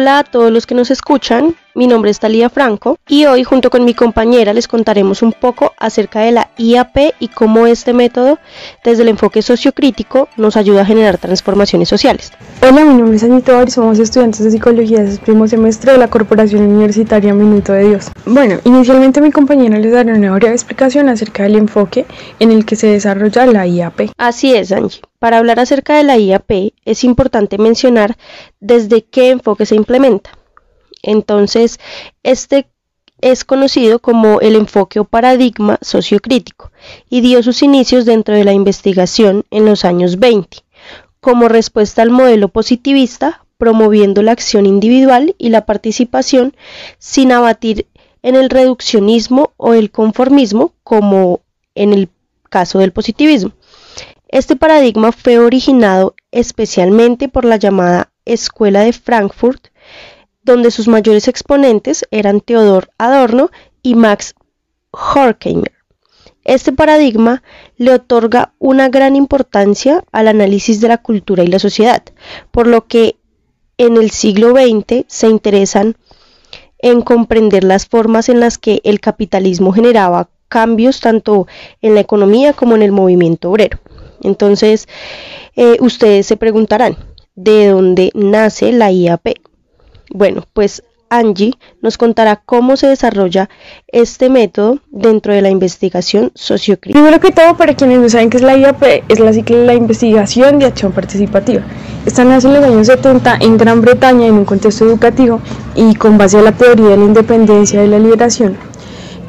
Hola a todos los que nos escuchan, mi nombre es Talía Franco y hoy junto con mi compañera les contaremos un poco acerca de la IAP y cómo este método desde el enfoque sociocrítico nos ayuda a generar transformaciones sociales. Hola, mi nombre es Anita y somos estudiantes de psicología de primo semestre de la Corporación Universitaria Minuto de Dios. Bueno, inicialmente mi compañera les dará una breve explicación acerca del enfoque en el que se desarrolla la IAP. Así es, Angie. Para hablar acerca de la IAP es importante mencionar desde qué enfoque se implementa. Entonces, este es conocido como el enfoque o paradigma sociocrítico y dio sus inicios dentro de la investigación en los años 20, como respuesta al modelo positivista, promoviendo la acción individual y la participación sin abatir en el reduccionismo o el conformismo, como en el caso del positivismo. Este paradigma fue originado especialmente por la llamada Escuela de Frankfurt, donde sus mayores exponentes eran Theodor Adorno y Max Horkheimer. Este paradigma le otorga una gran importancia al análisis de la cultura y la sociedad, por lo que en el siglo XX se interesan en comprender las formas en las que el capitalismo generaba cambios tanto en la economía como en el movimiento obrero. Entonces, eh, ustedes se preguntarán, ¿de dónde nace la IAP? Bueno, pues Angie nos contará cómo se desarrolla este método dentro de la investigación sociocrítica. Primero que todo, para quienes no saben qué es la IAP, es la ciclo de la investigación de acción participativa. Esta nace en los años 70 en Gran Bretaña en un contexto educativo y con base a la teoría de la independencia y la liberación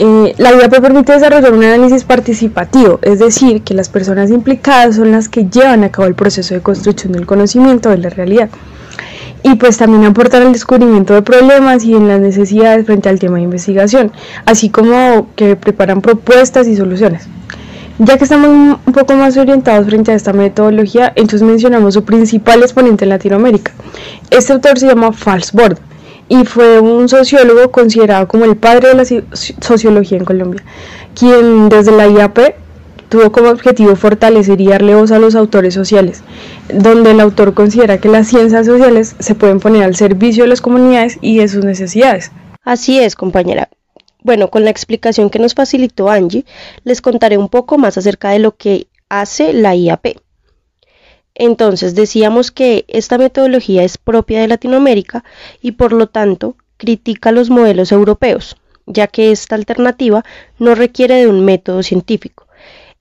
eh, la IAP permite desarrollar un análisis participativo, es decir, que las personas implicadas son las que llevan a cabo el proceso de construcción del conocimiento de la realidad. Y pues también aportar al descubrimiento de problemas y en las necesidades frente al tema de investigación, así como que preparan propuestas y soluciones. Ya que estamos un poco más orientados frente a esta metodología, entonces mencionamos su principal exponente en Latinoamérica. Este autor se llama Falsborg y fue un sociólogo considerado como el padre de la sociología en Colombia, quien desde la IAP tuvo como objetivo fortalecer y darle voz a los autores sociales, donde el autor considera que las ciencias sociales se pueden poner al servicio de las comunidades y de sus necesidades. Así es, compañera. Bueno, con la explicación que nos facilitó Angie, les contaré un poco más acerca de lo que hace la IAP. Entonces decíamos que esta metodología es propia de Latinoamérica y por lo tanto critica los modelos europeos, ya que esta alternativa no requiere de un método científico.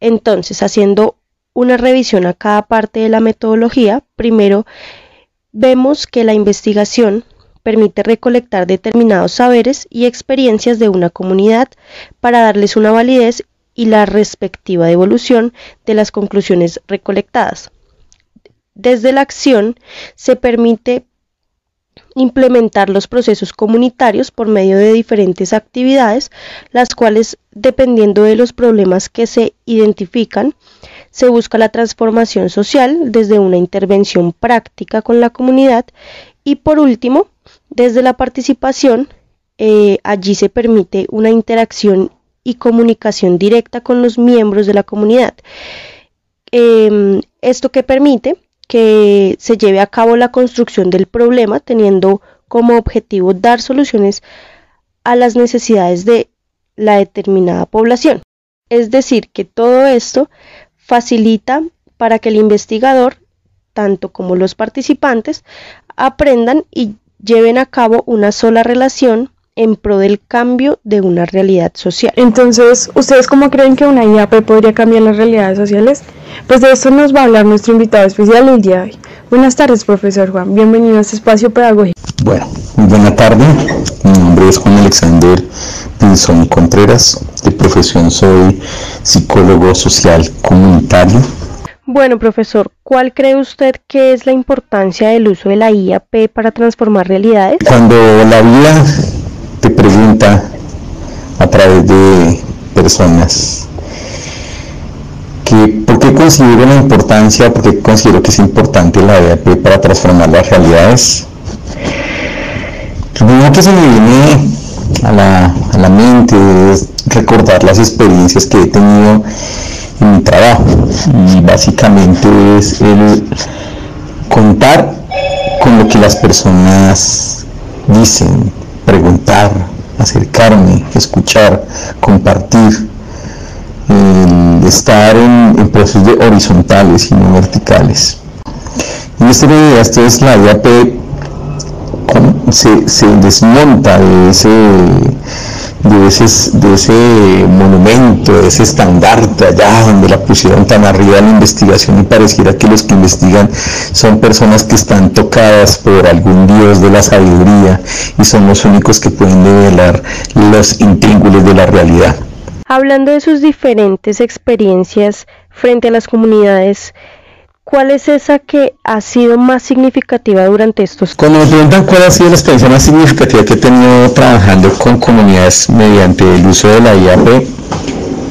Entonces, haciendo una revisión a cada parte de la metodología, primero vemos que la investigación permite recolectar determinados saberes y experiencias de una comunidad para darles una validez y la respectiva devolución de las conclusiones recolectadas. Desde la acción se permite implementar los procesos comunitarios por medio de diferentes actividades, las cuales, dependiendo de los problemas que se identifican, se busca la transformación social desde una intervención práctica con la comunidad y por último, desde la participación, eh, allí se permite una interacción y comunicación directa con los miembros de la comunidad. Em, esto que permite que se lleve a cabo la construcción del problema teniendo como objetivo dar soluciones a las necesidades de la determinada población. Es decir, que todo esto facilita para que el investigador, tanto como los participantes, aprendan y lleven a cabo una sola relación en pro del cambio de una realidad social. Entonces, ¿ustedes cómo creen que una IAP podría cambiar las realidades sociales? Pues de esto nos va a hablar nuestro invitado especial el día de hoy. Buenas tardes, profesor Juan. Bienvenido a este espacio pedagógico. Bueno, muy buena tarde. Mi nombre es Juan Alexander Pinzón Contreras. De profesión soy psicólogo social comunitario. Bueno, profesor, ¿cuál cree usted que es la importancia del uso de la IAP para transformar realidades? Cuando la vida través de personas que por qué considero la importancia, por qué considero que es importante la EAP para transformar las realidades. Lo primero que se me viene a la, a la mente es recordar las experiencias que he tenido en mi trabajo y básicamente es el contar con lo que las personas dicen, preguntar, acercarme, escuchar, compartir, estar en, procesos de horizontales y no verticales. En este video, esto es la IAP se, se desmonta de ese de ese, de ese monumento, de ese estandarte allá donde la pusieron tan arriba la investigación y pareciera que los que investigan son personas que están tocadas por algún dios de la sabiduría y son los únicos que pueden develar los intríngulos de la realidad. Hablando de sus diferentes experiencias frente a las comunidades ¿Cuál es esa que ha sido más significativa durante estos Cuando me preguntan cuál ha sido la experiencia más significativa que he tenido trabajando con comunidades mediante el uso de la IAP,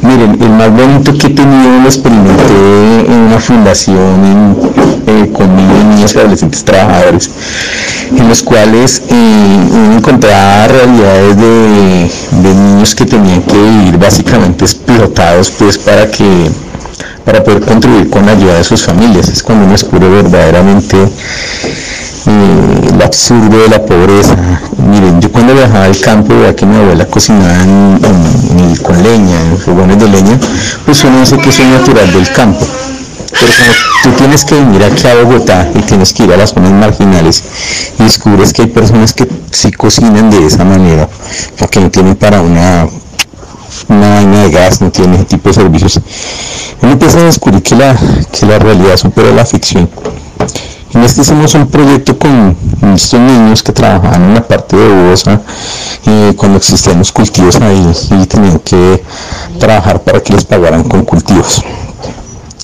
miren, el más bonito que he tenido lo experimenté en una fundación eh, con niños y adolescentes trabajadores, en los cuales eh, encontraba realidades de, de niños que tenían que ir básicamente explotados pues para que para poder contribuir con la ayuda de sus familias. Es cuando uno descubre verdaderamente eh, lo absurdo de la pobreza. Miren, yo cuando viajaba al campo veía que mi abuela cocinaba con leña, en fogones de leña, pues uno dice que es natural del campo. Pero como tú tienes que venir aquí a Bogotá y tienes que ir a las zonas marginales y descubres que hay personas que sí cocinan de esa manera, porque no tienen para una una vaina de gas, no tiene ese tipo de servicios. Uno empieza a descubrir que la, que la realidad supera la ficción. En este hicimos un proyecto con estos niños que trabajaban en la parte de Bosa y cuando existían los cultivos ahí y tenían que trabajar para que les pagaran con cultivos.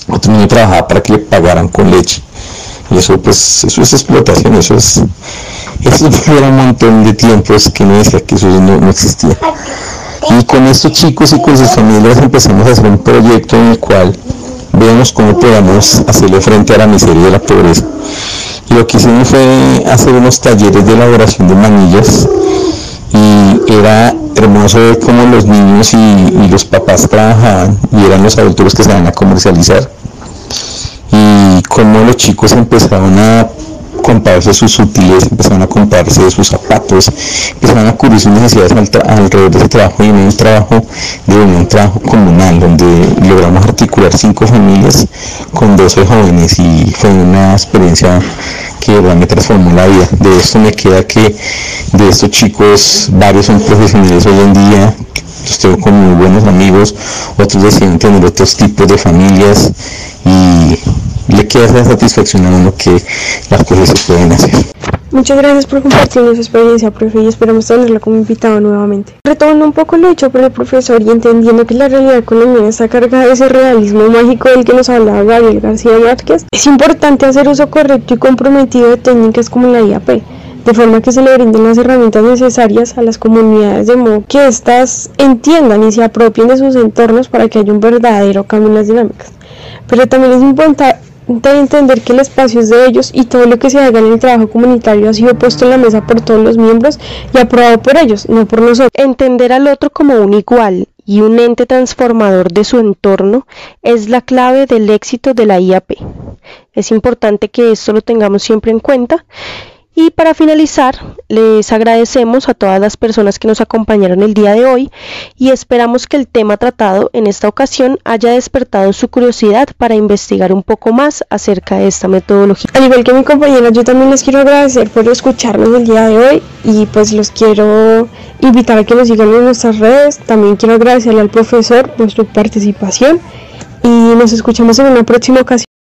Otro niño trabajaba para que le pagaran con leche. Y eso pues eso es explotación, eso es eso era un montón de tiempos que no decía que eso no existía. Y con estos chicos y con sus familias empezamos a hacer un proyecto en el cual veamos cómo podamos hacerle frente a la miseria y la pobreza. Y lo que hicimos fue hacer unos talleres de elaboración de manillas y era hermoso ver cómo los niños y, los papás trabajaban y eran los adultos que se van a comercializar y cómo los chicos empezaron a comprarse sus útiles, empezaron a comprarse sus zapatos, empezaron a cubrir sus necesidades alrededor de ese trabajo y en un trabajo de un trabajo comunal donde logramos articular cinco familias con 12 jóvenes y fue una experiencia que me transformó la vida. De esto me queda que de estos chicos varios son profesionales hoy en día, los tengo como muy buenos amigos, otros deciden tener otros tipos de familias y le queda satisfacción a uno que las cosas se pueden hacer. Muchas gracias por compartir su experiencia, profe, y esperamos tenerla como invitado nuevamente. Retomando un poco lo hecho por el profesor y entendiendo que la realidad colombiana está cargada de ese realismo mágico del que nos hablaba Gabriel García Márquez, es importante hacer uso correcto y comprometido de técnicas como la IAP, de forma que se le brinden las herramientas necesarias a las comunidades de modo que éstas entiendan y se apropien de sus entornos para que haya un verdadero cambio en las dinámicas. Pero también es importante de entender que el espacio es de ellos y todo lo que se haga en el trabajo comunitario ha sido puesto en la mesa por todos los miembros y aprobado por ellos, no por nosotros. Entender al otro como un igual y un ente transformador de su entorno es la clave del éxito de la IAP. Es importante que esto lo tengamos siempre en cuenta y para finalizar, les agradecemos a todas las personas que nos acompañaron el día de hoy y esperamos que el tema tratado en esta ocasión haya despertado su curiosidad para investigar un poco más acerca de esta metodología. Al igual que mi compañera, yo también les quiero agradecer por escucharnos el día de hoy y pues los quiero invitar a que nos sigan en nuestras redes. También quiero agradecerle al profesor por su participación y nos escuchamos en una próxima ocasión.